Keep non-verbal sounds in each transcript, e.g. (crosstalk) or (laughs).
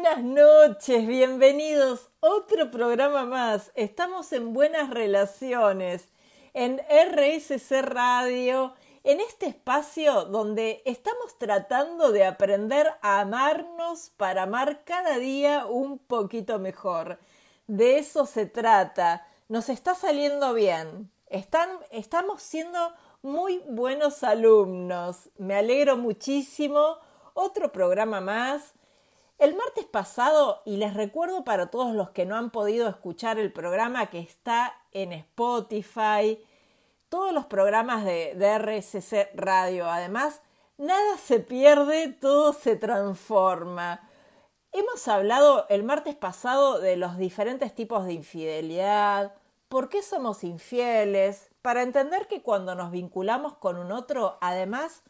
buenas noches, bienvenidos. Otro programa más. Estamos en Buenas Relaciones, en RSC Radio, en este espacio donde estamos tratando de aprender a amarnos para amar cada día un poquito mejor. De eso se trata. Nos está saliendo bien. Están, estamos siendo muy buenos alumnos. Me alegro muchísimo. Otro programa más el martes pasado, y les recuerdo para todos los que no han podido escuchar el programa que está en Spotify, todos los programas de, RSC Radio, además, nada se pierde, todo se transforma. Hemos hablado el martes pasado de los diferentes tipos de infidelidad, por qué somos infieles, para entender que cuando nos vinculamos con un otro, además,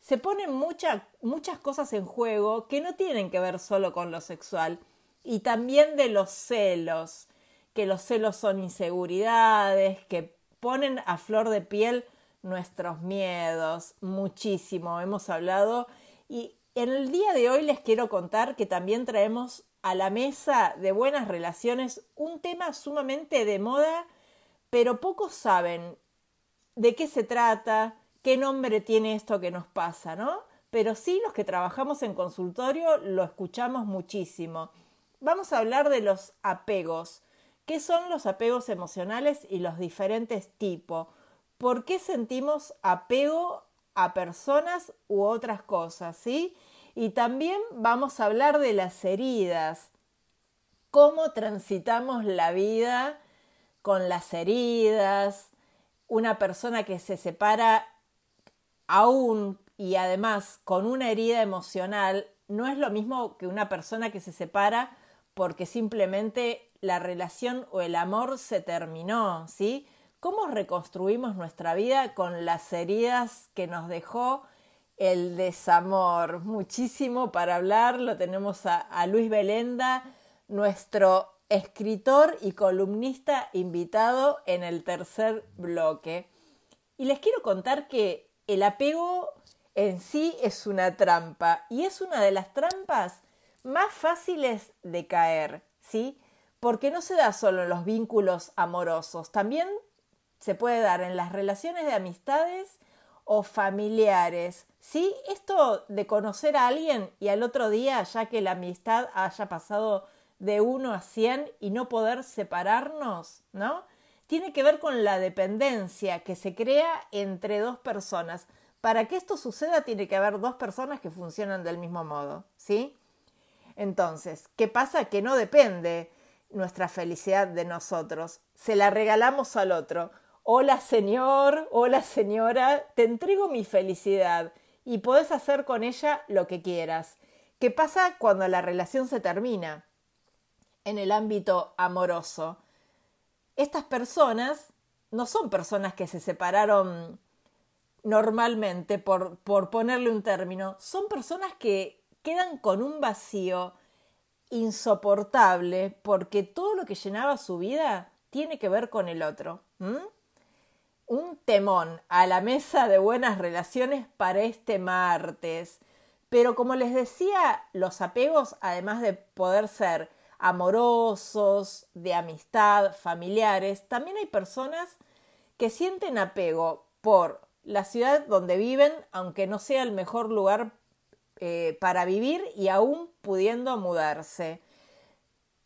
se ponen muchas cosas en juego que no tienen que ver solo con lo sexual y también de los celos, que los celos son inseguridades, que ponen a flor de piel nuestros miedos, muchísimo, hemos hablado y en el día de hoy les quiero contar que también traemos a la mesa de buenas relaciones un tema sumamente de moda, pero pocos saben de qué se trata, qué nombre tiene esto que nos pasa, ¿no? Pero sí los que trabajamos en consultorio lo escuchamos muchísimo. Vamos a hablar de los apegos. ¿Qué son los apegos emocionales y los diferentes tipos? ¿Por qué sentimos apego a personas u otras cosas, sí? Y también vamos a hablar de las heridas. ¿Cómo transitamos la vida con las heridas? Una persona que se separa aún y además con una herida emocional, no es lo mismo que una persona que se separa porque simplemente la relación o el amor se terminó, ¿sí? ¿Cómo reconstruimos nuestra vida con las heridas que nos dejó el desamor? Muchísimo para hablar, lo tenemos a, a Luis Belenda, nuestro escritor y columnista invitado en el tercer bloque. Y les quiero contar que el apego en sí es una trampa y es una de las trampas más fáciles de caer, ¿sí? Porque no se da solo en los vínculos amorosos, también se puede dar en las relaciones de amistades o familiares, ¿sí? Esto de conocer a alguien y al otro día, ya que la amistad haya pasado de uno a cien y no poder separarnos, ¿no? Tiene que ver con la dependencia que se crea entre dos personas. Para que esto suceda tiene que haber dos personas que funcionan del mismo modo, ¿sí? Entonces, ¿qué pasa? Que no depende nuestra felicidad de nosotros, se la regalamos al otro. Hola señor, hola señora, te entrego mi felicidad y podés hacer con ella lo que quieras. ¿Qué pasa cuando la relación se termina? En el ámbito amoroso estas personas no son personas que se separaron normalmente, por, ponerle un término, son personas que quedan con un vacío insoportable porque todo lo que llenaba su vida tiene que ver con el otro. Un temón a la mesa de buenas relaciones para este martes. Pero como les decía, los apegos, además de poder ser amorosos, de amistad, familiares, también hay personas que sienten apego por la ciudad donde viven, aunque no sea el mejor lugar eh, para vivir y aún pudiendo mudarse.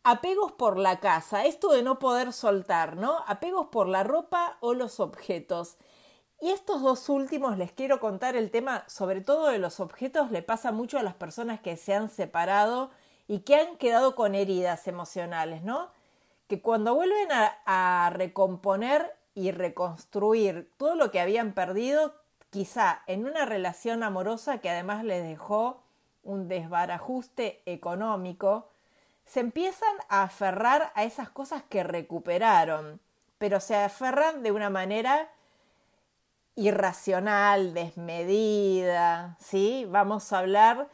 Apegos por la casa, esto de no poder soltar, ¿no? Apegos por la ropa o los objetos. Y estos dos últimos les quiero contar el tema, sobre todo de los objetos, le pasa mucho a las personas que se han separado y que han quedado con heridas emocionales, ¿no? Que cuando vuelven a, recomponer y reconstruir todo lo que habían perdido, quizá en una relación amorosa que además les dejó un desbarajuste económico, se empiezan a aferrar a esas cosas que recuperaron, pero se aferran de una manera irracional, desmedida, ¿sí? Vamos a hablar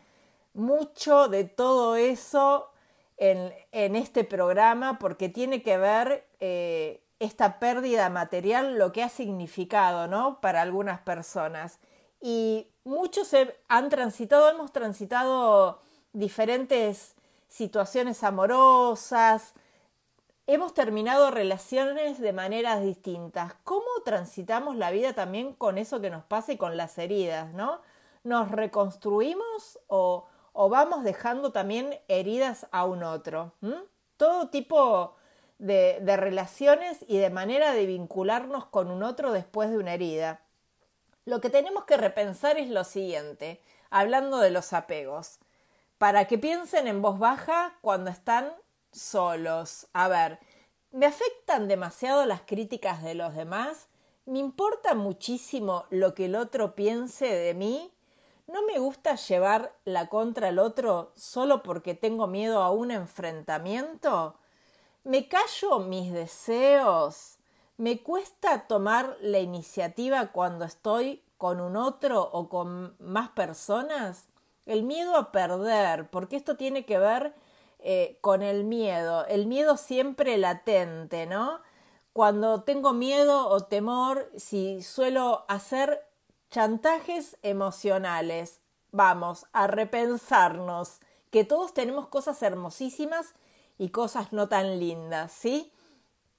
mucho de todo eso en, este programa porque tiene que ver eh, esta pérdida material, lo que ha significado ¿no? para algunas personas. Y muchos han transitado, hemos transitado diferentes situaciones amorosas, hemos terminado relaciones de maneras distintas. ¿Cómo transitamos la vida también con eso que nos pasa y con las heridas, no? ¿Nos reconstruimos o, vamos dejando también heridas a un otro? Todo tipo de, de relaciones y de manera de vincularnos con un otro después de una herida. Lo que tenemos que repensar es lo siguiente, hablando de los apegos, para que piensen en voz baja cuando están solos. A ver, ¿me afectan demasiado las críticas de los demás? ¿Me importa muchísimo lo que el otro piense de mí? ¿No me gusta llevar la contra al otro solo porque tengo miedo a un enfrentamiento? ¿Me callo mis deseos? ¿Me cuesta tomar la iniciativa cuando estoy con un otro o con más personas? El miedo a perder, porque esto tiene que ver eh, con el miedo, el miedo siempre latente, ¿no? Cuando tengo miedo o temor, si suelo hacer chantajes emocionales, vamos a repensarnos que todos tenemos cosas hermosísimas y cosas no tan lindas, ¿sí?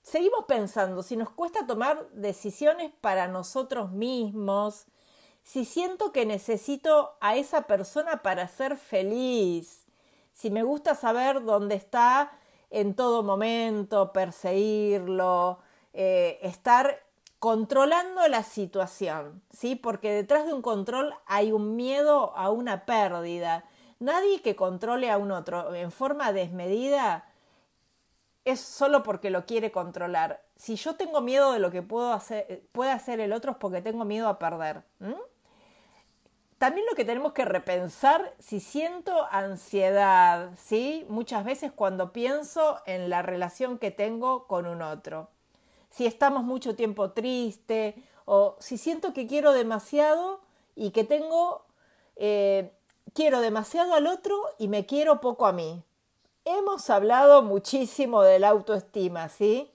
Seguimos pensando, si nos cuesta tomar decisiones para nosotros mismos, si siento que necesito a esa persona para ser feliz, si me gusta saber dónde está en todo momento, perseguirlo, eh, estar controlando la situación, ¿sí? Porque detrás de un control hay un miedo a una pérdida. Nadie que controle a un otro en forma desmedida es solo porque lo quiere controlar. Si yo tengo miedo de lo que puedo hacer, puede hacer el otro es porque tengo miedo a perder. También lo que tenemos que repensar si siento ansiedad, ¿sí? Muchas veces cuando pienso en la relación que tengo con un otro. Si estamos mucho tiempo triste o si siento que quiero demasiado y que tengo, eh, quiero demasiado al otro y me quiero poco a mí. Hemos hablado muchísimo de la autoestima, ¿sí?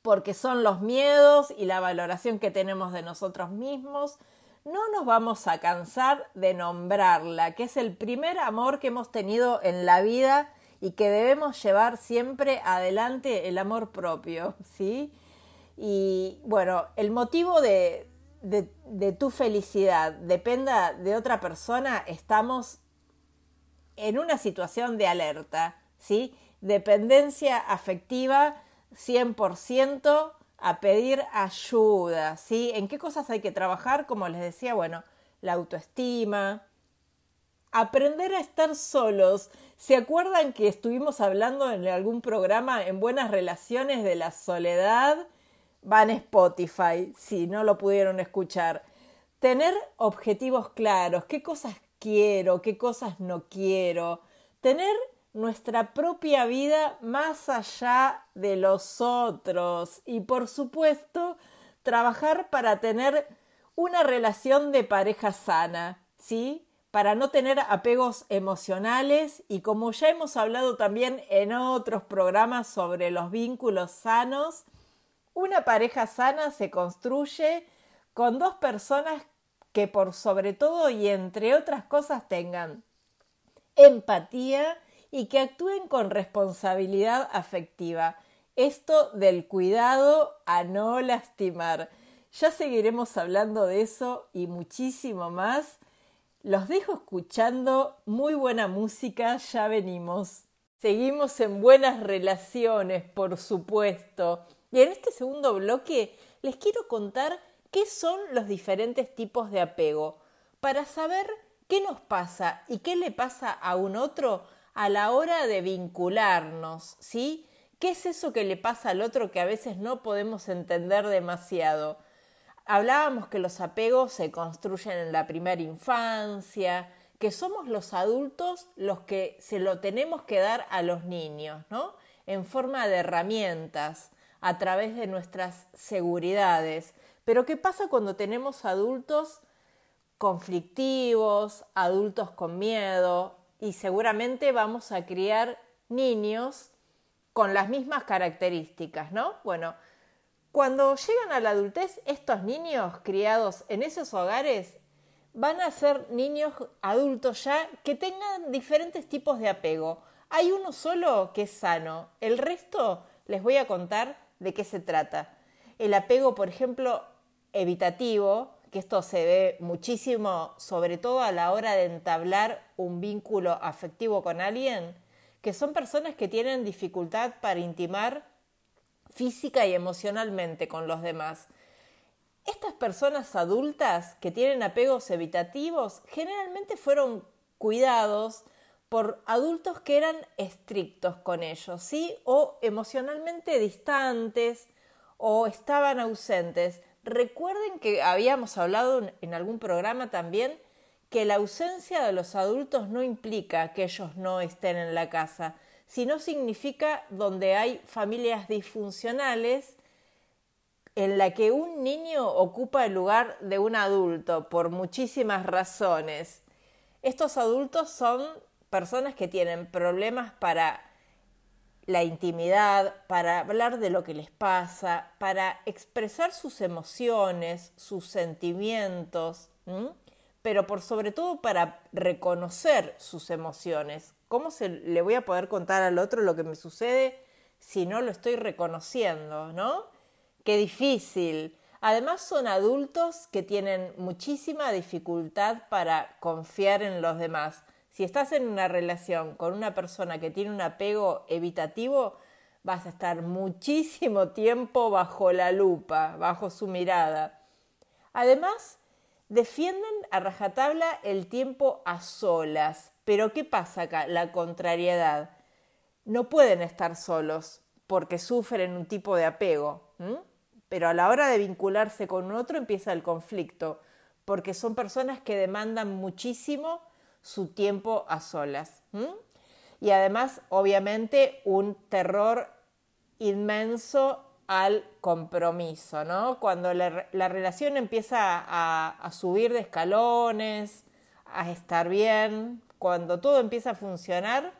Porque son los miedos y la valoración que tenemos de nosotros mismos no nos vamos a cansar de nombrarla, que es el primer amor que hemos tenido en la vida y que debemos llevar siempre adelante el amor propio, ¿sí? Y bueno, el motivo de, de, tu felicidad dependa de otra persona, estamos en una situación de alerta, ¿sí? Dependencia afectiva 100%, a pedir ayuda, ¿sí? ¿En qué cosas hay que trabajar? Como les decía, bueno, la autoestima, aprender a estar solos. ¿Se acuerdan que estuvimos hablando en algún programa en buenas relaciones de la soledad? Van a Spotify, si no lo pudieron escuchar. Tener objetivos claros, qué cosas quiero, qué cosas no quiero. Tener nuestra propia vida más allá de los otros y por supuesto trabajar para tener una relación de pareja sana, ¿sí? Para no tener apegos emocionales y como ya hemos hablado también en otros programas sobre los vínculos sanos, una pareja sana se construye con dos personas que por sobre todo y entre otras cosas tengan empatía y que actúen con responsabilidad afectiva. Esto del cuidado a no lastimar. Ya seguiremos hablando de eso y muchísimo más. Los dejo escuchando muy buena música, ya venimos. Seguimos en buenas relaciones, por supuesto. Y en este segundo bloque les quiero contar qué son los diferentes tipos de apego, para saber qué nos pasa y qué le pasa a un otro a la hora de vincularnos, ¿sí? ¿Qué es eso que le pasa al otro que a veces no podemos entender demasiado? Hablábamos que los apegos se construyen en la primera infancia, que somos los adultos los que se lo tenemos que dar a los niños, ¿no? En forma de herramientas, a través de nuestras seguridades. Pero ¿qué pasa cuando tenemos adultos conflictivos, adultos con miedo, y seguramente vamos a criar niños con las mismas características, ¿no? Bueno, cuando llegan a la adultez, estos niños criados en esos hogares van a ser niños adultos ya que tengan diferentes tipos de apego. Hay uno solo que es sano, el resto les voy a contar de qué se trata. El apego, por ejemplo, evitativo, que esto se ve muchísimo, sobre todo a la hora de entablar un vínculo afectivo con alguien, que son personas que tienen dificultad para intimar física y emocionalmente con los demás. Estas personas adultas que tienen apegos evitativos generalmente fueron cuidados por adultos que eran estrictos con ellos, ¿sí? O emocionalmente distantes o estaban ausentes. Recuerden que habíamos hablado en algún programa también que la ausencia de los adultos no implica que ellos no estén en la casa, sino significa donde hay familias disfuncionales en la que un niño ocupa el lugar de un adulto por muchísimas razones. Estos adultos son personas que tienen problemas para la intimidad, para hablar de lo que les pasa, para expresar sus emociones, sus sentimientos pero por sobre todo para reconocer sus emociones. ¿Cómo se le voy a poder contar al otro lo que me sucede si no lo estoy reconociendo, no? Qué difícil. Además son adultos que tienen muchísima dificultad para confiar en los demás. Si estás en una relación con una persona que tiene un apego evitativo, vas a estar muchísimo tiempo bajo la lupa, bajo su mirada. Además, Defienden a rajatabla el tiempo a solas. Pero ¿qué pasa acá? La contrariedad. No pueden estar solos porque sufren un tipo de apego. Pero a la hora de vincularse con otro empieza el conflicto, porque son personas que demandan muchísimo su tiempo a solas. Y además, obviamente, un terror inmenso al compromiso, ¿no? Cuando la, relación empieza a, subir de escalones, a estar bien, cuando todo empieza a funcionar,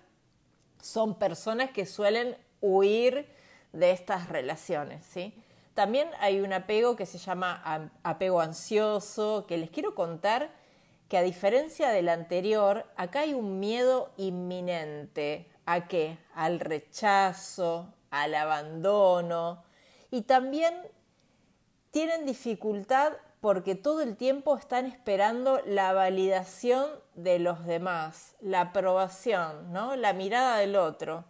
son personas que suelen huir de estas relaciones, ¿sí? También hay un apego que se llama apego ansioso, que les quiero contar que a diferencia del anterior, acá hay un miedo inminente. ¿A qué? Al rechazo, al abandono, y también tienen dificultad porque todo el tiempo están esperando la validación de los demás, la aprobación, ¿no? la mirada del otro.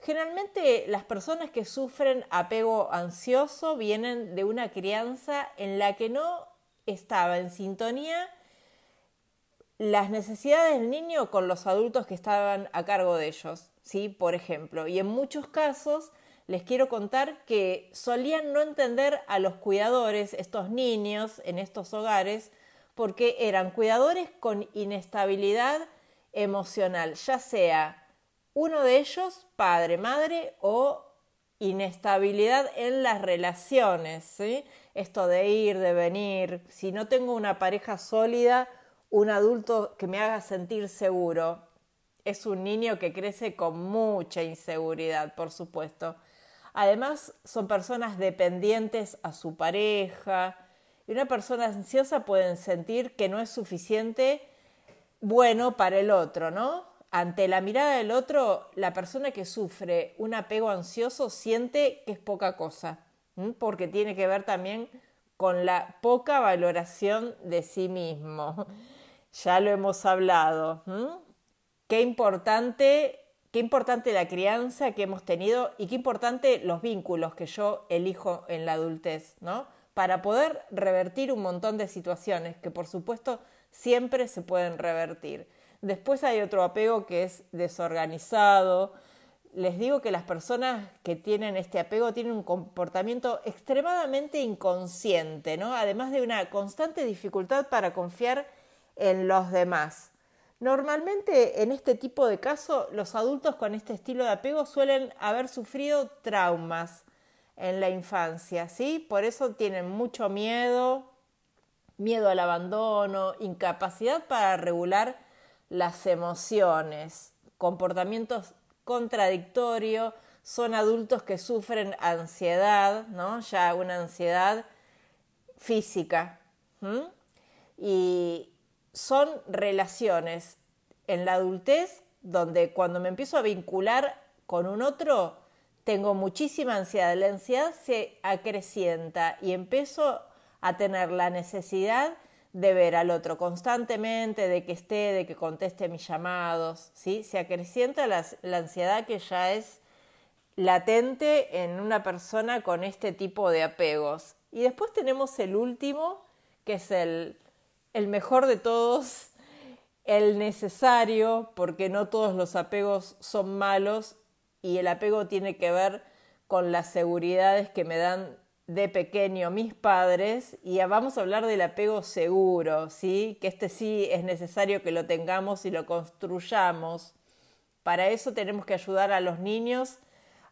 Generalmente las personas que sufren apego ansioso vienen de una crianza en la que no estaba en sintonía las necesidades del niño con los adultos que estaban a cargo de ellos, ¿sí? Por ejemplo, y en muchos casos les quiero contar que solían no entender a los cuidadores, estos niños en estos hogares, porque eran cuidadores con inestabilidad emocional, ya sea uno de ellos, padre, madre, o inestabilidad en las relaciones, ¿sí? Esto de ir, de venir, si no tengo una pareja sólida, un adulto que me haga sentir seguro, es un niño que crece con mucha inseguridad, por supuesto. Además, son personas dependientes a su pareja. Y una persona ansiosa puede sentir que no es suficiente bueno para el otro, ¿no? Ante la mirada del otro, la persona que sufre un apego ansioso siente que es poca cosa, porque tiene que ver también con la poca valoración de sí mismo. (laughs) Ya lo hemos hablado. Qué importante qué importante la crianza que hemos tenido y qué importante los vínculos que yo elijo en la adultez, ¿no? Para poder revertir un montón de situaciones que por supuesto siempre se pueden revertir. Después hay otro apego que es desorganizado. Les digo que las personas que tienen este apego tienen un comportamiento extremadamente inconsciente, ¿no? Además de una constante dificultad para confiar en los demás. Normalmente en este tipo de casos los adultos con este estilo de apego suelen haber sufrido traumas en la infancia, ¿sí? Por eso tienen mucho miedo, miedo al abandono, incapacidad para regular las emociones, comportamientos contradictorios, son adultos que sufren ansiedad, ¿no? Ya una ansiedad física. Y son relaciones en la adultez donde cuando me empiezo a vincular con un otro, tengo muchísima ansiedad. La ansiedad se acrecienta y empiezo a tener la necesidad de ver al otro constantemente, de que esté, de que conteste mis llamados, ¿sí? Se acrecienta la, la ansiedad que ya es latente en una persona con este tipo de apegos. Y después tenemos el último, que es el, el mejor de todos, el necesario, porque no todos los apegos son malos y el apego tiene que ver con las seguridades que me dan de pequeño mis padres y vamos a hablar del apego seguro, ¿sí? Que este sí es necesario que lo tengamos y lo construyamos. Para eso tenemos que ayudar a los niños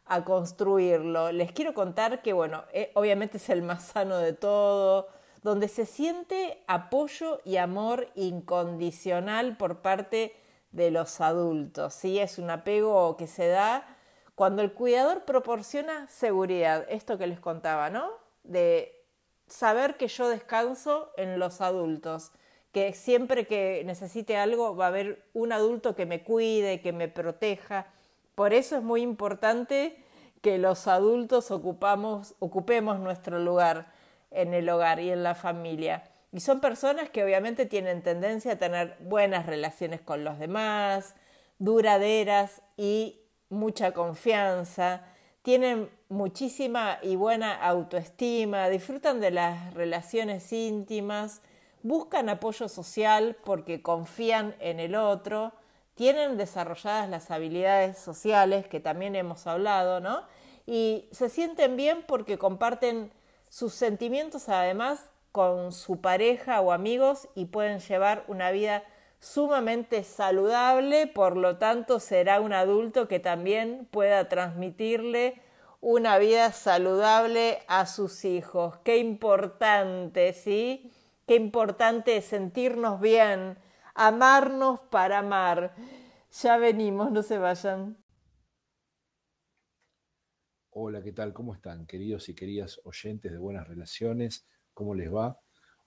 a construirlo. Les quiero contar que, bueno, eh, obviamente es el más sano de todo, donde se siente apoyo y amor incondicional por parte de los adultos, ¿sí? Es un apego que se da cuando el cuidador proporciona seguridad, esto que les contaba, ¿no? De saber que yo descanso en los adultos, que siempre que necesite algo va a haber un adulto que me cuide, que me proteja. Por eso es muy importante que los adultos ocupamos, ocupemos nuestro lugar en el hogar y en la familia. Y son personas que obviamente tienen tendencia a tener buenas relaciones con los demás, duraderas y mucha confianza, tienen muchísima y buena autoestima, disfrutan de las relaciones íntimas, buscan apoyo social porque confían en el otro, tienen desarrolladas las habilidades sociales que también hemos hablado, ¿no? Y se sienten bien porque comparten sus sentimientos además con su pareja o amigos y pueden llevar una vida sumamente saludable, por lo tanto será un adulto que también pueda transmitirle una vida saludable a sus hijos. Qué importante, ¿sí? Qué importante sentirnos bien, amarnos para amar. Ya venimos, no se vayan. Hola, ¿qué tal? ¿Cómo están, queridos y queridas oyentes de Buenas Relaciones? ¿Cómo les va?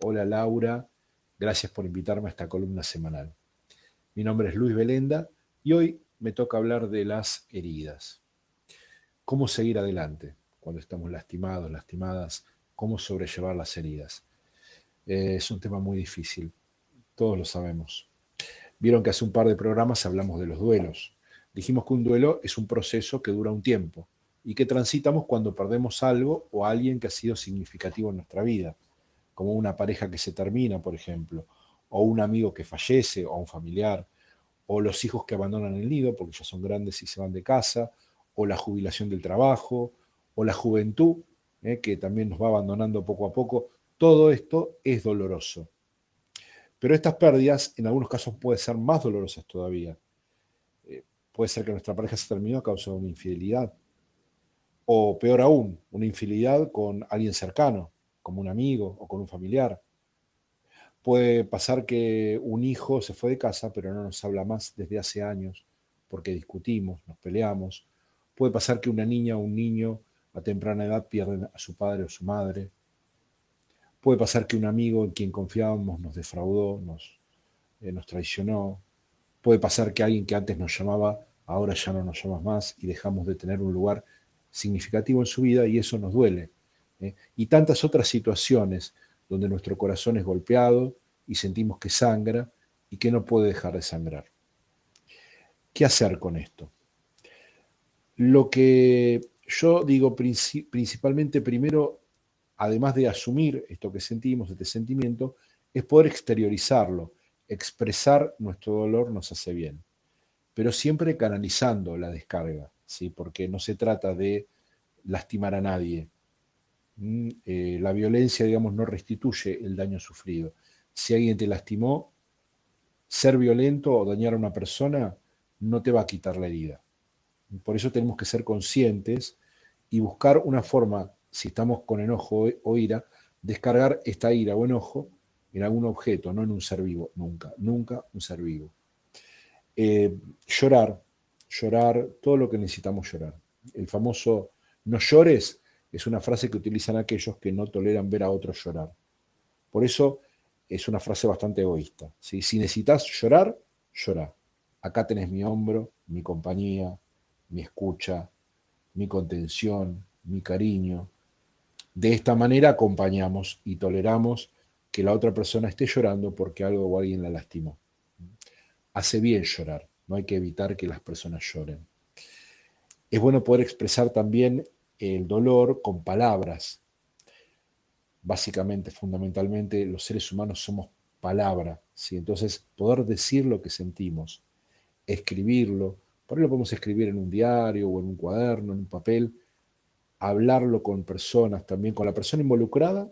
Hola, Laura. Gracias por invitarme a esta columna semanal. Mi nombre es Luis Belenda y hoy me toca hablar de las heridas. ¿Cómo seguir adelante cuando estamos lastimados, lastimadas? ¿Cómo sobrellevar las heridas? Eh, es un tema muy difícil, todos lo sabemos. Vieron que hace un par de programas hablamos de los duelos. Dijimos que un duelo es un proceso que dura un tiempo y que transitamos cuando perdemos algo o alguien que ha sido significativo en nuestra vida como una pareja que se termina, por ejemplo, o un amigo que fallece, o un familiar, o los hijos que abandonan el nido porque ya son grandes y se van de casa, o la jubilación del trabajo, o la juventud, eh, que también nos va abandonando poco a poco. Todo esto es doloroso. Pero estas pérdidas en algunos casos pueden ser más dolorosas todavía. Eh, puede ser que nuestra pareja se terminó a causa de una infidelidad. O peor aún, una infidelidad con alguien cercano como un amigo o con un familiar. Puede pasar que un hijo se fue de casa, pero no nos habla más desde hace años porque discutimos, nos peleamos. Puede pasar que una niña o un niño a temprana edad pierden a su padre o su madre. Puede pasar que un amigo en quien confiábamos nos defraudó, nos, eh, nos traicionó. Puede pasar que alguien que antes nos llamaba, ahora ya no nos llama más y dejamos de tener un lugar significativo en su vida y eso nos duele. ¿eh? y tantas otras situaciones donde nuestro corazón es golpeado y sentimos que sangra y que no puede dejar de sangrar. ¿Qué hacer con esto? Lo que yo digo principalmente primero, además de asumir esto que sentimos, este sentimiento, es poder exteriorizarlo. Expresar nuestro dolor nos hace bien, pero siempre canalizando la descarga, ¿sí? porque no se trata de lastimar a nadie, Mm, eh, la violencia, digamos, no restituye el daño sufrido. Si alguien te lastimó, ser violento o dañar a una persona no te va a quitar la herida. Por eso tenemos que ser conscientes y buscar una forma, si estamos con enojo o ira, descargar esta ira o enojo en algún objeto, no en un ser vivo, nunca, nunca un ser vivo. Eh, llorar, llorar, todo lo que necesitamos llorar. El famoso no llores es una frase que utilizan aquellos que no toleran ver a otros llorar. Por eso es una frase bastante egoísta. Si necesitas llorar, llora. acá tenés mi hombro, mi compañía, mi escucha, mi contención, mi cariño. De esta manera acompañamos y toleramos que la otra persona esté llorando porque algo o alguien la lastimó. Hace bien llorar, no hay que evitar que las personas lloren. Es bueno poder expresar también el dolor con palabras. Básicamente, fundamentalmente, los seres humanos somos palabra, ¿sí? entonces poder decir lo que sentimos, escribirlo, por ahí lo podemos escribir en un diario o en un cuaderno, en un papel, hablarlo con personas, también con la persona involucrada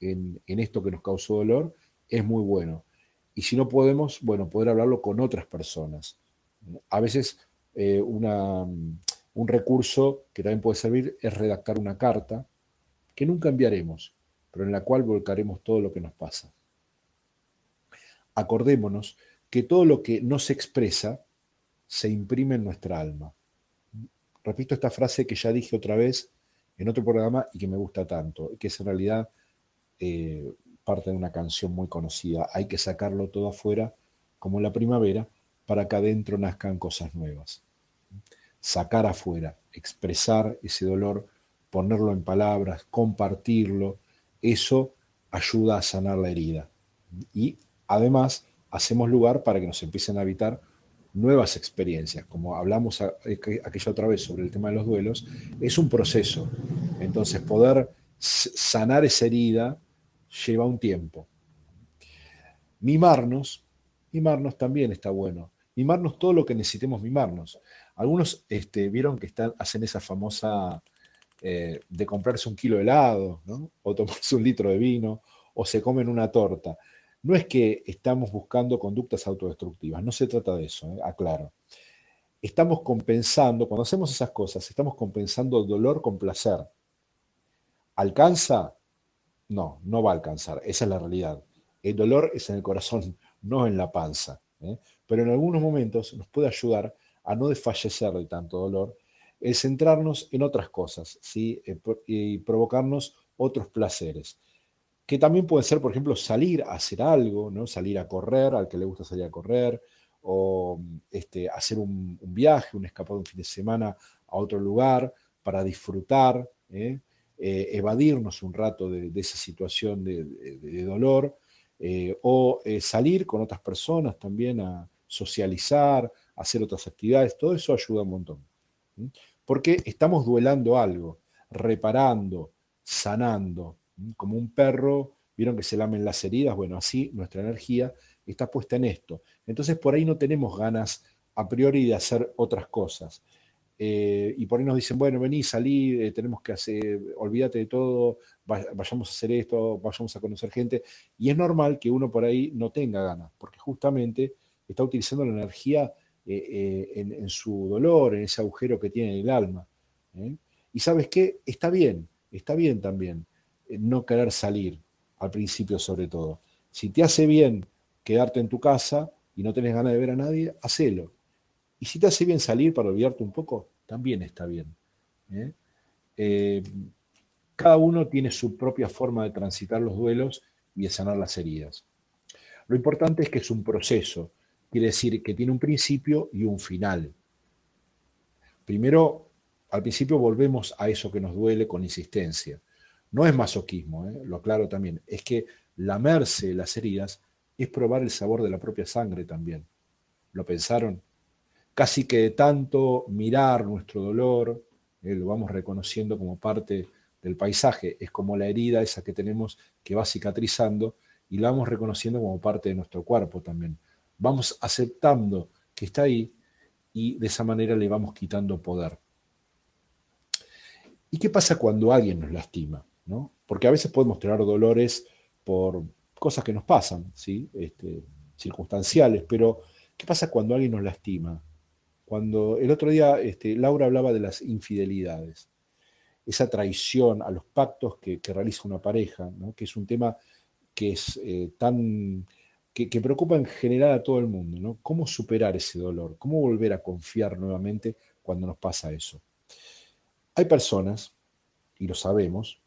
en, esto que nos causó dolor, es muy bueno. Y si no podemos, bueno, poder hablarlo con otras personas. A veces eh, un recurso que también puede servir es redactar una carta que nunca enviaremos, pero en la cual volcaremos todo lo que nos pasa. Acordémonos que todo lo que no se expresa se imprime en nuestra alma. Repito esta frase que ya dije otra vez en otro programa y que me gusta tanto, que es en realidad eh, parte de una canción muy conocida. Hay que sacarlo todo afuera, como la primavera, para que adentro nazcan cosas nuevas. Sacar afuera, expresar ese dolor, ponerlo en palabras, compartirlo, eso ayuda a sanar la herida. Y además hacemos lugar para que nos empiecen a habitar nuevas experiencias, como hablamos aquella otra vez sobre el tema de los duelos, es un proceso. Entonces, poder sanar esa herida lleva un tiempo. Mimarnos, mimarnos también está bueno. Mimarnos todo lo que necesitemos mimarnos. Algunos este, vieron que están, hacen esa famosa eh, de comprarse un kilo de helado, o tomarse un litro de vino, o se comen una torta. No es que estamos buscando conductas autodestructivas, no se trata de eso, ¿eh? aclaro. Estamos compensando, cuando hacemos esas cosas, estamos compensando dolor con placer. ¿Alcanza? No, no va a alcanzar, esa es la realidad. El dolor es en el corazón, no en la panza. ¿Eh? Pero en algunos momentos nos puede ayudar a no desfallecer de tanto dolor, el centrarnos en otras cosas ¿sí? Eh, y provocarnos otros placeres que también puede ser, por ejemplo, salir a hacer algo, ¿no? salir a correr, al que le gusta salir a correr, o este, hacer un, viaje, un escapado un fin de semana a otro lugar para disfrutar. Eh, evadirnos un rato de, esa situación de, dolor, eh, o salir con otras personas también a socializar, a hacer otras actividades, todo eso ayuda un montón. Porque estamos duelando algo, reparando, sanando, como un perro, vieron que se lamen las heridas, bueno, así nuestra energía está puesta en esto. Entonces por ahí no tenemos ganas a priori de hacer otras cosas. Eh, y por ahí nos dicen, bueno, vení, salí, eh, tenemos que hacer, olvídate de todo, vayamos a hacer esto, vayamos a conocer gente. Y es normal que uno por ahí no tenga ganas, porque justamente está utilizando la energía eh, en, su dolor, en ese agujero que tiene en el alma. Y sabes qué, está bien, está bien también. No querer salir, al principio sobre todo. Si te hace bien quedarte en tu casa y no tenés ganas de ver a nadie, hacelo. Y si te hace bien salir para olvidarte un poco, también está bien. ¿eh? Eh, cada uno tiene su propia forma de transitar los duelos y de sanar las heridas. Lo importante es que es un proceso, quiere decir que tiene un principio y un final. Primero, al principio volvemos a eso que nos duele con insistencia. No es masoquismo, ¿eh? lo aclaro también, es que lamerse las heridas es probar el sabor de la propia sangre también. ¿Lo pensaron? Casi que de tanto mirar nuestro dolor, ¿eh? lo vamos reconociendo como parte del paisaje, es como la herida esa que tenemos que va cicatrizando y la vamos reconociendo como parte de nuestro cuerpo también. Vamos aceptando que está ahí y de esa manera le vamos quitando poder. ¿Y qué pasa cuando alguien nos lastima? Porque a veces podemos tener dolores por cosas que nos pasan, ¿sí? Este, circunstanciales, pero ¿qué pasa cuando alguien nos lastima? Cuando el otro día este, Laura hablaba de las infidelidades, esa traición a los pactos que, realiza una pareja, que es un tema que es eh, tan que, preocupa en general a todo el mundo. ¿Cómo superar ese dolor? ¿Cómo volver a confiar nuevamente cuando nos pasa eso? Hay personas, y lo sabemos,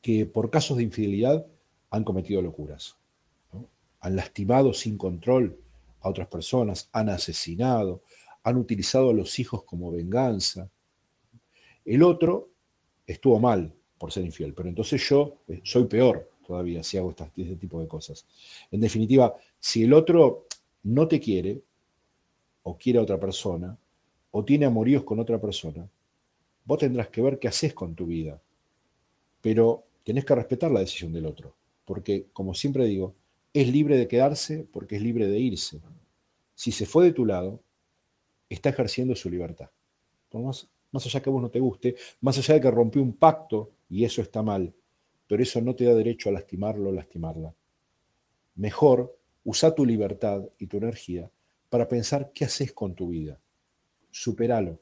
que por casos de infidelidad han cometido locuras. Han lastimado sin control a otras personas, han asesinado, han utilizado a los hijos como venganza. El otro estuvo mal por ser infiel, pero entonces yo eh, soy peor todavía si hago este tipo de cosas. En definitiva, si el otro no te quiere, o quiere a otra persona, o tiene amoríos con otra persona, vos tendrás que ver qué haces con tu vida. Pero tenés que respetar la decisión del otro, porque, como siempre digo, es libre de quedarse porque es libre de irse. Si se fue de tu lado, está ejerciendo su libertad. más, más allá que a vos no te guste, más allá de que rompió un pacto y eso está mal, pero eso no te da derecho a lastimarlo o lastimarla. Mejor usa tu libertad y tu energía para pensar qué haces con tu vida. Superalo.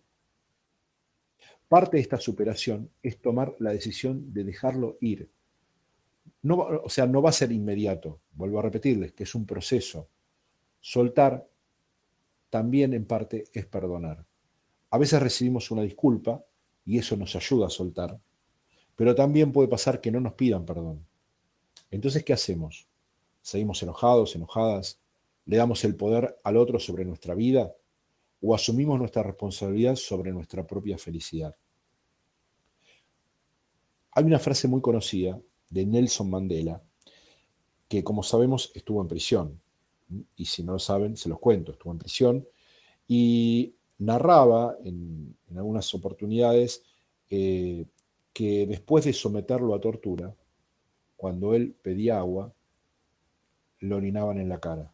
Parte de esta superación es tomar la decisión de dejarlo ir. No, o sea, no va a ser inmediato, vuelvo a repetirles, que es un proceso. Soltar también en parte es perdonar. A veces recibimos una disculpa y eso nos ayuda a soltar, pero también puede pasar que no nos pidan perdón. Entonces, ¿qué hacemos? ¿Seguimos enojados, enojadas? ¿Le damos el poder al otro sobre nuestra vida? ¿O asumimos nuestra responsabilidad sobre nuestra propia felicidad? Hay una frase muy conocida de Nelson Mandela, que como sabemos estuvo en prisión. Y si no lo saben, se los cuento, estuvo en prisión. Y narraba en, algunas oportunidades eh, que después de someterlo a tortura, cuando él pedía agua, lo orinaban en la cara.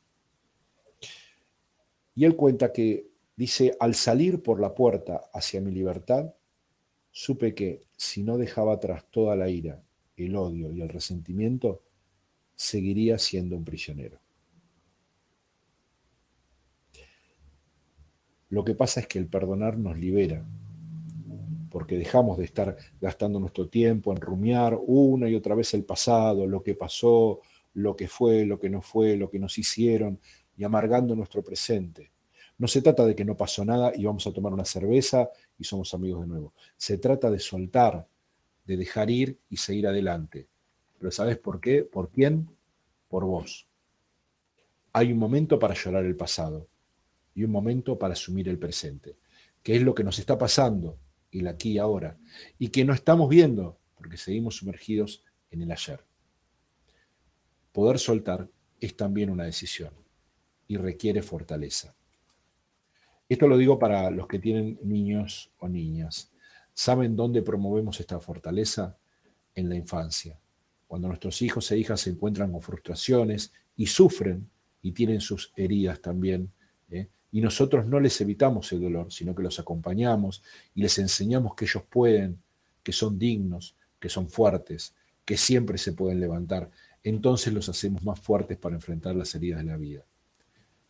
Y él cuenta que, dice, al salir por la puerta hacia mi libertad, supe que si no dejaba atrás toda la ira, el odio y el resentimiento, seguiría siendo un prisionero. Lo que pasa es que el perdonar nos libera, porque dejamos de estar gastando nuestro tiempo en rumiar una y otra vez el pasado, lo que pasó, lo que fue, lo que no fue, lo que nos hicieron, y amargando nuestro presente. No se trata de que no pasó nada y vamos a tomar una cerveza y somos amigos de nuevo. Se trata de soltar, de dejar ir y seguir adelante. Pero ¿sabes por qué? ¿Por quién? Por vos. Hay un momento para llorar el pasado y un momento para asumir el presente, que es lo que nos está pasando el aquí y ahora, y que no estamos viendo porque seguimos sumergidos en el ayer. Poder soltar es también una decisión y requiere fortaleza. Esto lo digo para los que tienen niños o niñas. ¿Saben dónde promovemos esta fortaleza? En la infancia. Cuando nuestros hijos e hijas se encuentran con frustraciones y sufren y tienen sus heridas también, ¿eh? Y nosotros no les evitamos el dolor, sino que los acompañamos y les enseñamos que ellos pueden, que son dignos, que son fuertes, que siempre se pueden levantar, entonces los hacemos más fuertes para enfrentar las heridas de la vida,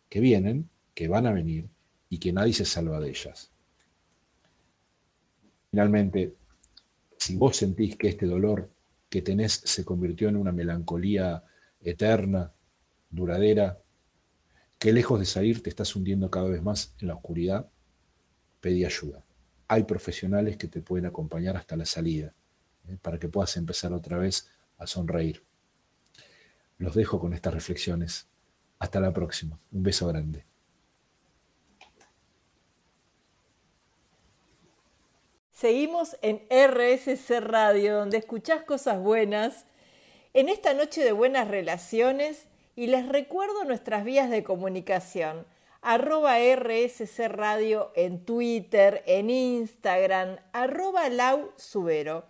que vienen, que van a venir y que nadie se salva de ellas. Finalmente, si vos sentís que este dolor que tenés se convirtió en una melancolía eterna, duradera, que lejos de salir te estás hundiendo cada vez más en la oscuridad, pedí ayuda. Hay profesionales que te pueden acompañar hasta la salida, ¿eh? para que puedas empezar otra vez a sonreír. Los dejo con estas reflexiones. Hasta la próxima. Un beso grande. Seguimos en RSC Radio, donde escuchás cosas buenas. En esta noche de buenas relaciones y les recuerdo nuestras vías de comunicación. Arroba RSC Radio en Twitter, en Instagram, arroba Lau Subero.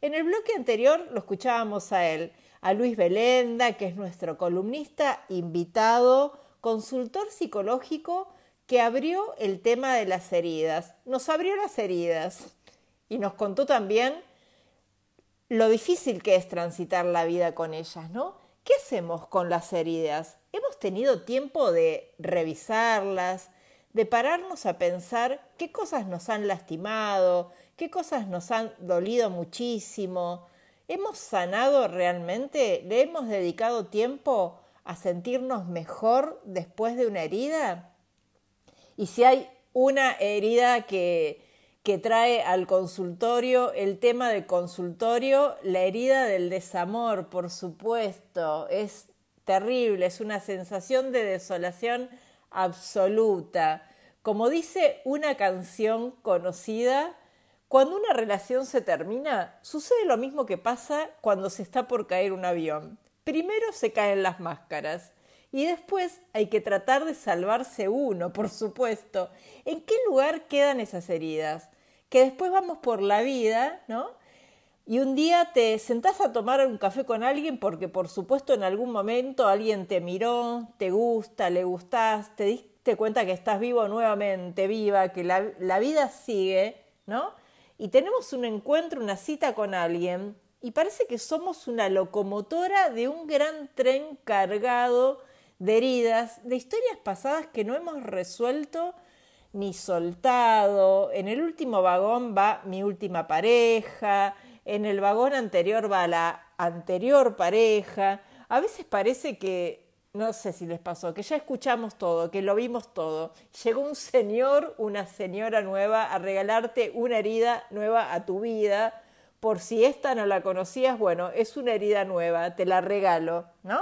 En el bloque anterior lo escuchábamos a él, a Luis Belenda, que es nuestro columnista invitado, consultor psicológico, que abrió el tema de las heridas. Nos abrió las heridas y nos contó también lo difícil que es transitar la vida con ellas, ¿no? ¿Qué hacemos con las heridas? ¿Hemos tenido tiempo de revisarlas, de pararnos a pensar qué cosas nos han lastimado, qué cosas nos han dolido muchísimo? ¿Hemos sanado realmente? ¿Le hemos dedicado tiempo a sentirnos mejor después de una herida? Y si hay una herida que que trae al consultorio el tema del consultorio, la herida del desamor, por supuesto, es terrible, es una sensación de desolación absoluta. Como dice una canción conocida, cuando una relación se termina, sucede lo mismo que pasa cuando se está por caer un avión. Primero se caen las máscaras y después hay que tratar de salvarse uno, por supuesto. ¿En qué lugar quedan esas heridas? Que después vamos por la vida, ¿no? Y un día te sentás a tomar un café con alguien porque por supuesto en algún momento alguien te miró, te gusta, le gustás, te diste cuenta que estás vivo nuevamente, viva, que la, la vida sigue, ¿no? Y tenemos un encuentro, una cita con alguien y parece que somos una locomotora de un gran tren cargado de heridas, de historias pasadas que no hemos resuelto ni soltado. En el último vagón va mi última pareja, en el vagón anterior va la anterior pareja. A veces parece que, no sé si les pasó, que ya escuchamos todo, que lo vimos todo. Llegó un señor, una señora nueva a regalarte una herida nueva a tu vida. Por si esta no la conocías, bueno, es una herida nueva, te la regalo, ¿no?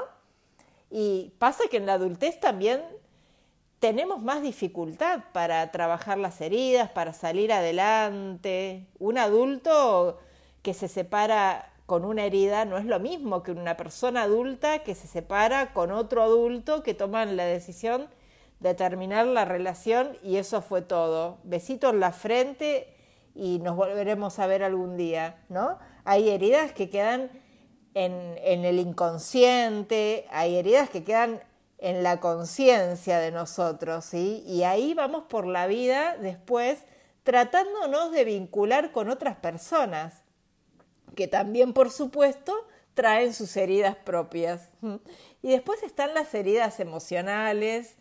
Y pasa que en la adultez también tenemos más dificultad para trabajar las heridas, para salir adelante. Un adulto que se separa con una herida no es lo mismo que una persona adulta que se separa con otro adulto que toman la decisión de terminar la relación y eso fue todo. Besito en la frente y nos volveremos a ver algún día, ¿no? Hay heridas que quedan en, en el inconsciente, hay heridas que quedan en la conciencia de nosotros, ¿sí? Y ahí vamos por la vida después tratándonos de vincular con otras personas que también, por supuesto, traen sus heridas propias. Y después están las heridas emocionales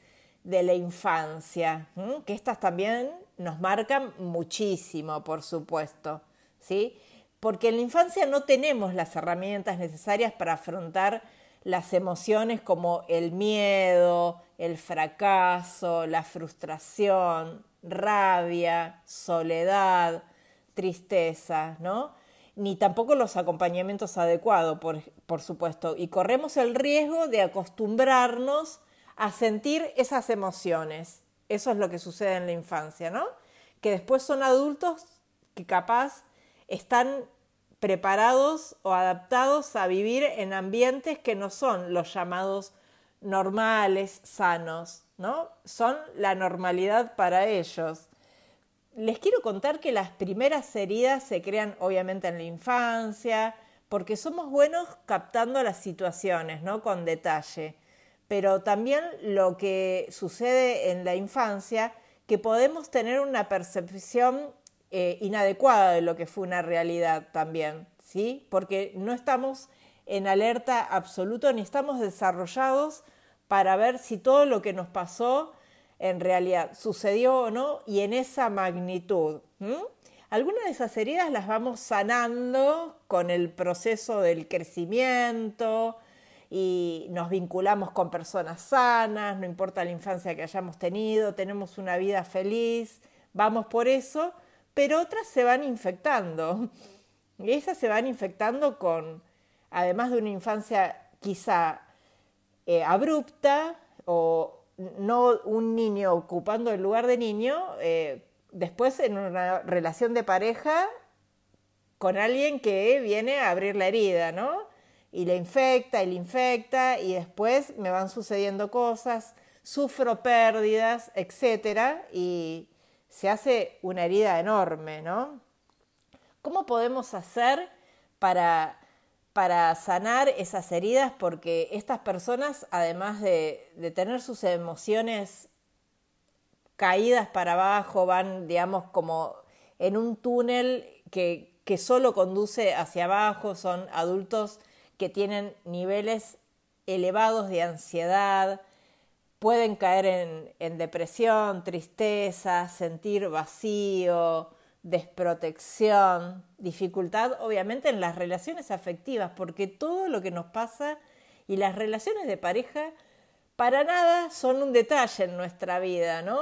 de la infancia, que estas también nos marcan muchísimo, por supuesto, ¿sí? Porque en la infancia no tenemos las herramientas necesarias para afrontar las emociones como el miedo, el fracaso, la frustración, rabia, soledad, tristeza, ¿no? ni tampoco los acompañamientos adecuados, por, por, supuesto, y corremos el riesgo de acostumbrarnos a sentir esas emociones. Eso es lo que sucede en la infancia, ¿no? Que después son adultos que capaz están preparados o adaptados a vivir en ambientes que no son los llamados normales, sanos, ¿no? Son la normalidad para ellos les quiero contar que las primeras heridas se crean obviamente en la infancia, porque somos buenos captando las situaciones, ¿no? Con detalle. Pero también lo que sucede en la infancia, que podemos tener una percepción eh, inadecuada de lo que fue una realidad también, ¿sí? Porque no estamos en alerta absoluto ni estamos desarrollados para ver si todo lo que nos pasó en realidad sucedió o no y en esa magnitud. Algunas de esas heridas las vamos sanando con el proceso del crecimiento y nos vinculamos con personas sanas, no importa la infancia que hayamos tenido, tenemos una vida feliz, vamos por eso, pero otras se van infectando. Y (laughs) esas se van infectando con, además de una infancia quizá eh, abrupta o no un niño ocupando el lugar de niño, eh, después en una relación de pareja con alguien que viene a abrir la herida, ¿no? Y le infecta y le infecta y después me van sucediendo cosas, sufro pérdidas, etcétera, y se hace una herida enorme, ¿no? ¿Cómo podemos hacer para para sanar esas heridas porque estas personas, además de, tener sus emociones caídas para abajo, van, digamos, como en un túnel que, que solo conduce hacia abajo, son adultos que tienen niveles elevados de ansiedad, pueden caer en, depresión, tristeza, sentir vacío, desprotección, dificultad obviamente en las relaciones afectivas, porque todo lo que nos pasa y las relaciones de pareja para nada son un detalle en nuestra vida, ¿no?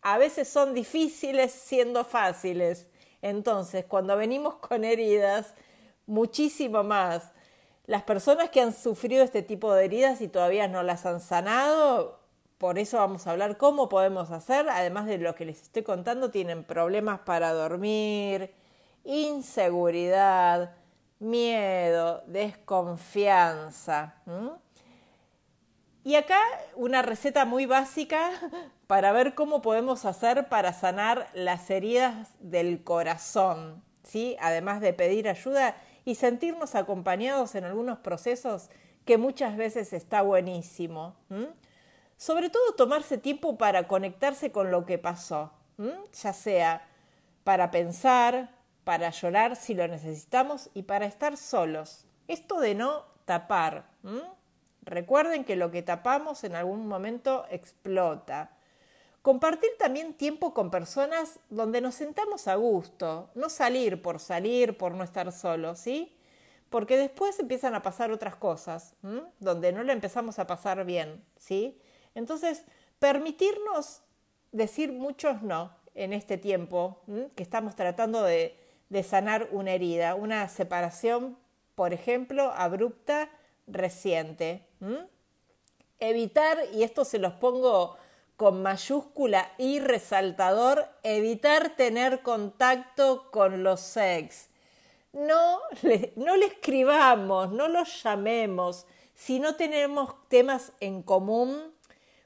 A veces son difíciles siendo fáciles. Entonces, cuando venimos con heridas, muchísimo más. Las personas que han sufrido este tipo de heridas y todavía no las han sanado, por eso vamos a hablar cómo podemos hacer, además de lo que les estoy contando, tienen problemas para dormir, inseguridad, miedo, desconfianza. Y acá una receta muy básica (laughs) para ver cómo podemos hacer para sanar las heridas del corazón, ¿sí? Además de pedir ayuda y sentirnos acompañados en algunos procesos que muchas veces está buenísimo. Sobre todo tomarse tiempo para conectarse con lo que pasó, ya sea para pensar, para llorar si lo necesitamos y para estar solos. Esto de no tapar. Recuerden que lo que tapamos en algún momento explota. Compartir también tiempo con personas donde nos sentamos a gusto, no salir por salir, por no estar solos, ¿sí? Porque después empiezan a pasar otras cosas, donde no le empezamos a pasar bien, ¿sí? Entonces, permitirnos decir muchos no en este tiempo que estamos tratando de, sanar una herida, una separación, por ejemplo, abrupta, reciente. Evitar, y esto se los pongo con mayúscula y resaltador, evitar tener contacto con los sex. No no le escribamos, no los llamemos. Si no tenemos temas en común,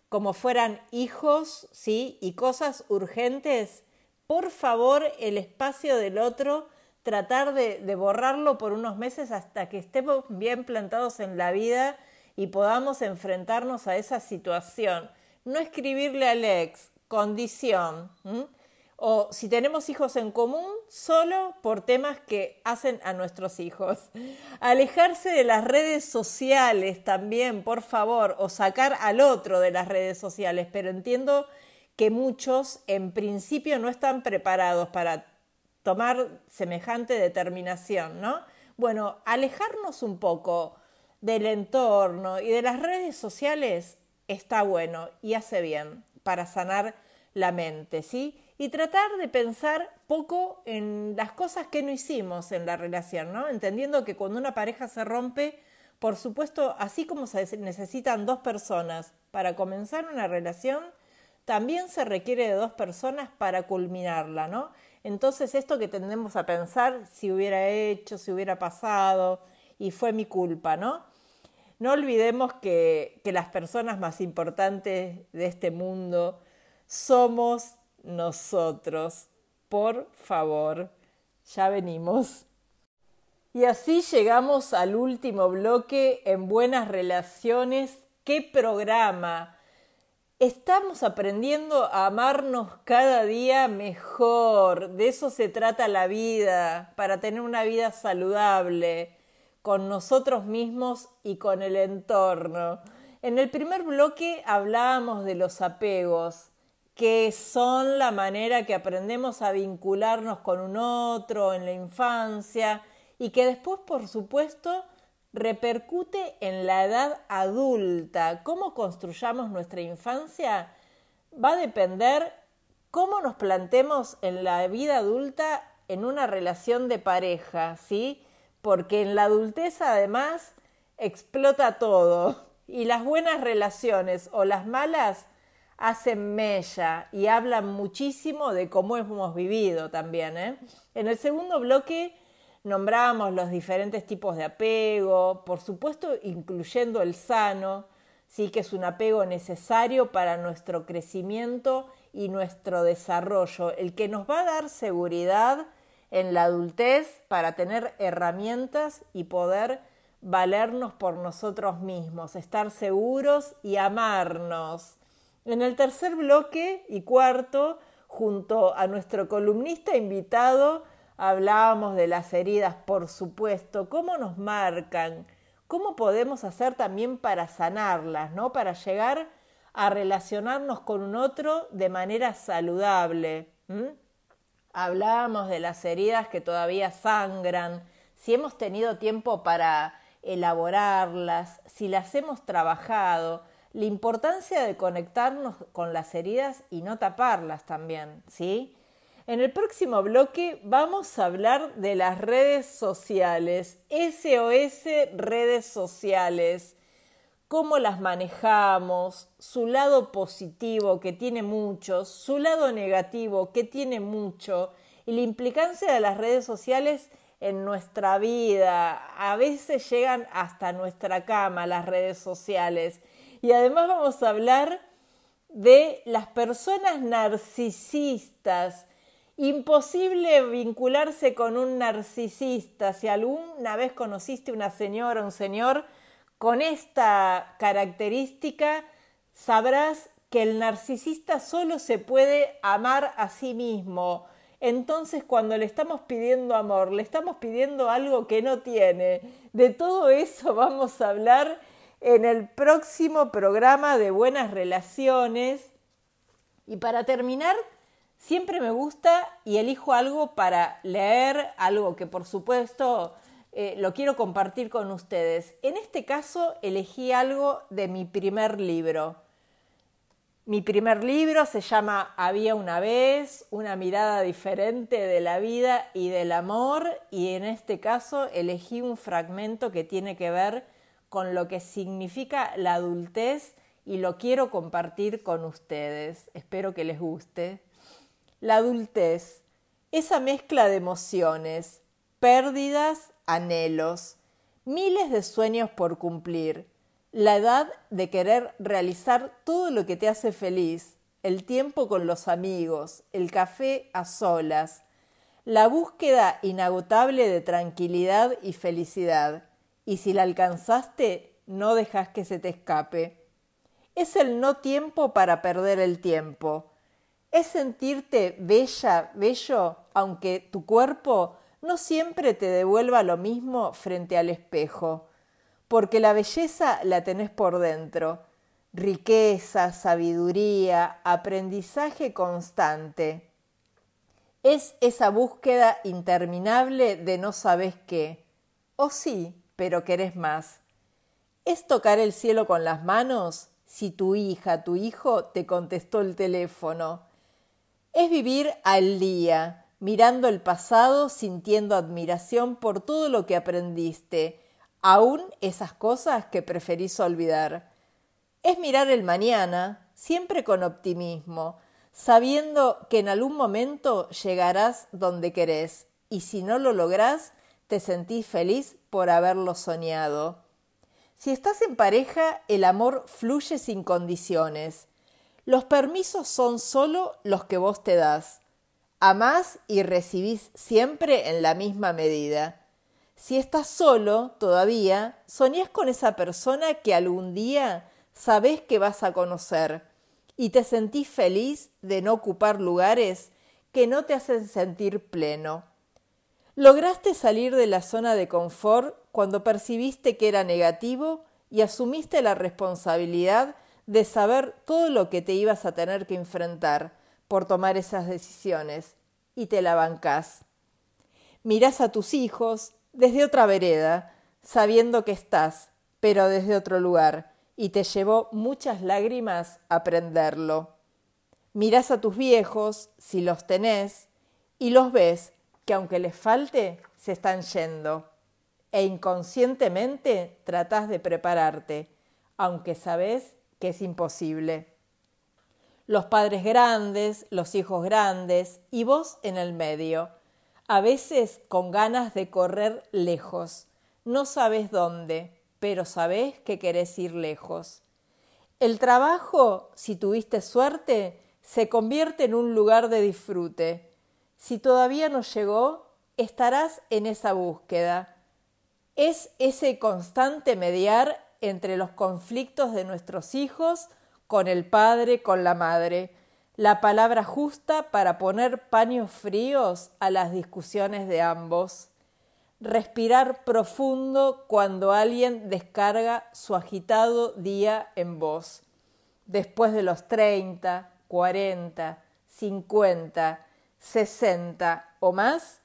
como fueran hijos, ¿sí? Y cosas urgentes, por favor, el espacio del otro, tratar de, borrarlo por unos meses hasta que estemos bien plantados en la vida y podamos enfrentarnos a esa situación. No escribirle al ex, condición o si tenemos hijos en común, solo por temas que hacen a nuestros hijos. Alejarse de las redes sociales también, por favor, o sacar al otro de las redes sociales, pero entiendo que muchos en principio no están preparados para tomar semejante determinación, ¿no? Bueno, alejarnos un poco del entorno y de las redes sociales está bueno y hace bien para sanar la mente, ¿sí? Y tratar de pensar poco en las cosas que no hicimos en la relación, ¿no? Entendiendo que cuando una pareja se rompe, por supuesto, así como se necesitan dos personas para comenzar una relación, también se requiere de dos personas para culminarla, ¿no? Entonces esto que tendemos a pensar, si hubiera hecho, si hubiera pasado, y fue mi culpa, ¿no? No olvidemos que, que las personas más importantes de este mundo somos nosotros. Por favor, ya venimos. Y así llegamos al último bloque en Buenas Relaciones. ¡Qué programa! Estamos aprendiendo a amarnos cada día mejor. De eso se trata la vida, para tener una vida saludable con nosotros mismos y con el entorno. En el primer bloque hablábamos de los apegos que son la manera que aprendemos a vincularnos con un otro en la infancia y que después, por supuesto, repercute en la edad adulta. ¿Cómo construyamos nuestra infancia? Va a depender cómo nos plantemos en la vida adulta en una relación de pareja, ¿sí? Porque en la adultez además explota todo y las buenas relaciones o las malas hacen mella y hablan muchísimo de cómo hemos vivido también. ¿eh? En el segundo bloque nombramos los diferentes tipos de apego, por supuesto incluyendo el sano, sí que es un apego necesario para nuestro crecimiento y nuestro desarrollo, el que nos va a dar seguridad en la adultez para tener herramientas y poder valernos por nosotros mismos, estar seguros y amarnos. En el tercer bloque y cuarto, junto a nuestro columnista invitado, hablábamos de las heridas, por supuesto, cómo nos marcan, cómo podemos hacer también para sanarlas, ¿no? Para llegar a relacionarnos con un otro de manera saludable. Hablábamos de las heridas que todavía sangran, si hemos tenido tiempo para elaborarlas, si las hemos trabajado, la importancia de conectarnos con las heridas y no taparlas también, ¿sí? En el próximo bloque vamos a hablar de las redes sociales, SOS redes sociales. cómo las manejamos, su lado positivo, que tiene muchos, su lado negativo, que tiene mucho, y la implicancia de las redes sociales en nuestra vida. A veces llegan hasta nuestra cama las redes sociales. Y además vamos a hablar de las personas narcisistas. Imposible vincularse con un narcisista. Si alguna vez conociste una señora, un señor con esta característica, sabrás que el narcisista solo se puede amar a sí mismo. Entonces cuando le estamos pidiendo amor, le estamos pidiendo algo que no tiene. De todo eso vamos a hablar en el próximo programa de Buenas Relaciones. Y para terminar, siempre me gusta y elijo algo para leer, algo que por supuesto eh, lo quiero compartir con ustedes. En este caso elegí algo de mi primer libro. Mi primer libro se llama Había una vez, una mirada diferente de la vida y del amor y en este caso elegí un fragmento que tiene que ver con lo que significa la adultez y lo quiero compartir con ustedes. Espero que les guste. La adultez, esa mezcla de emociones, pérdidas, anhelos, miles de sueños por cumplir, la edad de querer realizar todo lo que te hace feliz, el tiempo con los amigos, el café a solas, la búsqueda inagotable de tranquilidad y felicidad, y si la alcanzaste, no dejas que se te escape. Es el no tiempo para perder el tiempo. Es sentirte bella, bello, aunque tu cuerpo no siempre te devuelva lo mismo frente al espejo, porque la belleza la tenés por dentro, riqueza, sabiduría, aprendizaje constante. Es esa búsqueda interminable de no sabes qué, o sí, pero querés más. Es tocar el cielo con las manos si tu hija, tu hijo te contestó el teléfono. Es vivir al día, mirando el pasado, sintiendo admiración por todo lo que aprendiste, aún esas cosas que preferís olvidar. Es mirar el mañana, siempre con optimismo, sabiendo que en algún momento llegarás donde querés, y si no lo lográs, te sentís feliz por haberlo soñado. Si estás en pareja, el amor fluye sin condiciones. Los permisos son solo los que vos te das. Amás y recibís siempre en la misma medida. Si estás solo todavía, soñás con esa persona que algún día sabés que vas a conocer y te sentís feliz de no ocupar lugares que no te hacen sentir pleno. Lograste salir de la zona de confort cuando percibiste que era negativo y asumiste la responsabilidad de saber todo lo que te ibas a tener que enfrentar por tomar esas decisiones y te la bancás. Mirás a tus hijos desde otra vereda, sabiendo que estás, pero desde otro lugar, y te llevó muchas lágrimas aprenderlo. Mirás a tus viejos, si los tenés, y los ves que aunque les falte, se están yendo. E inconscientemente tratás de prepararte, aunque sabes que es imposible los padres grandes, los hijos grandes y vos en el medio, a veces con ganas de correr lejos. No sabes dónde, pero sabés que querés ir lejos. El trabajo, si tuviste suerte, se convierte en un lugar de disfrute. Si todavía no llegó, estarás en esa búsqueda. Es ese constante mediar entre los conflictos de nuestros hijos con el padre, con la madre, la palabra justa para poner paños fríos a las discusiones de ambos, respirar profundo cuando alguien descarga su agitado día en voz. Después de los treinta, cuarenta, cincuenta, sesenta o más,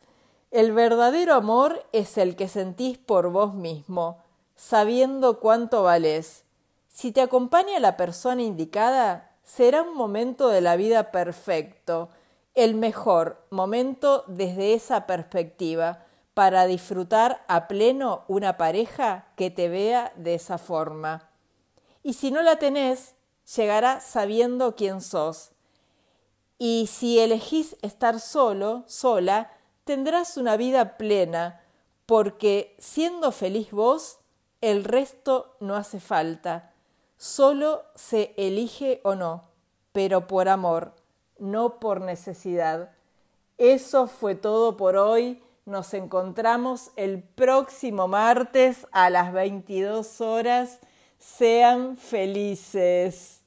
el verdadero amor es el que sentís por vos mismo, sabiendo cuánto valés, si te acompaña la persona indicada, será un momento de la vida perfecto, el mejor momento desde esa perspectiva, para disfrutar a pleno una pareja que te vea de esa forma. y si no la tenés, llegará sabiendo quién sos. Y si elegís estar solo, sola, tendrás una vida plena, porque siendo feliz vos, el resto no hace falta. Solo se elige o no, pero por amor, no por necesidad. Eso fue todo por hoy. Nos encontramos el próximo martes a las 22 horas. Sean felices.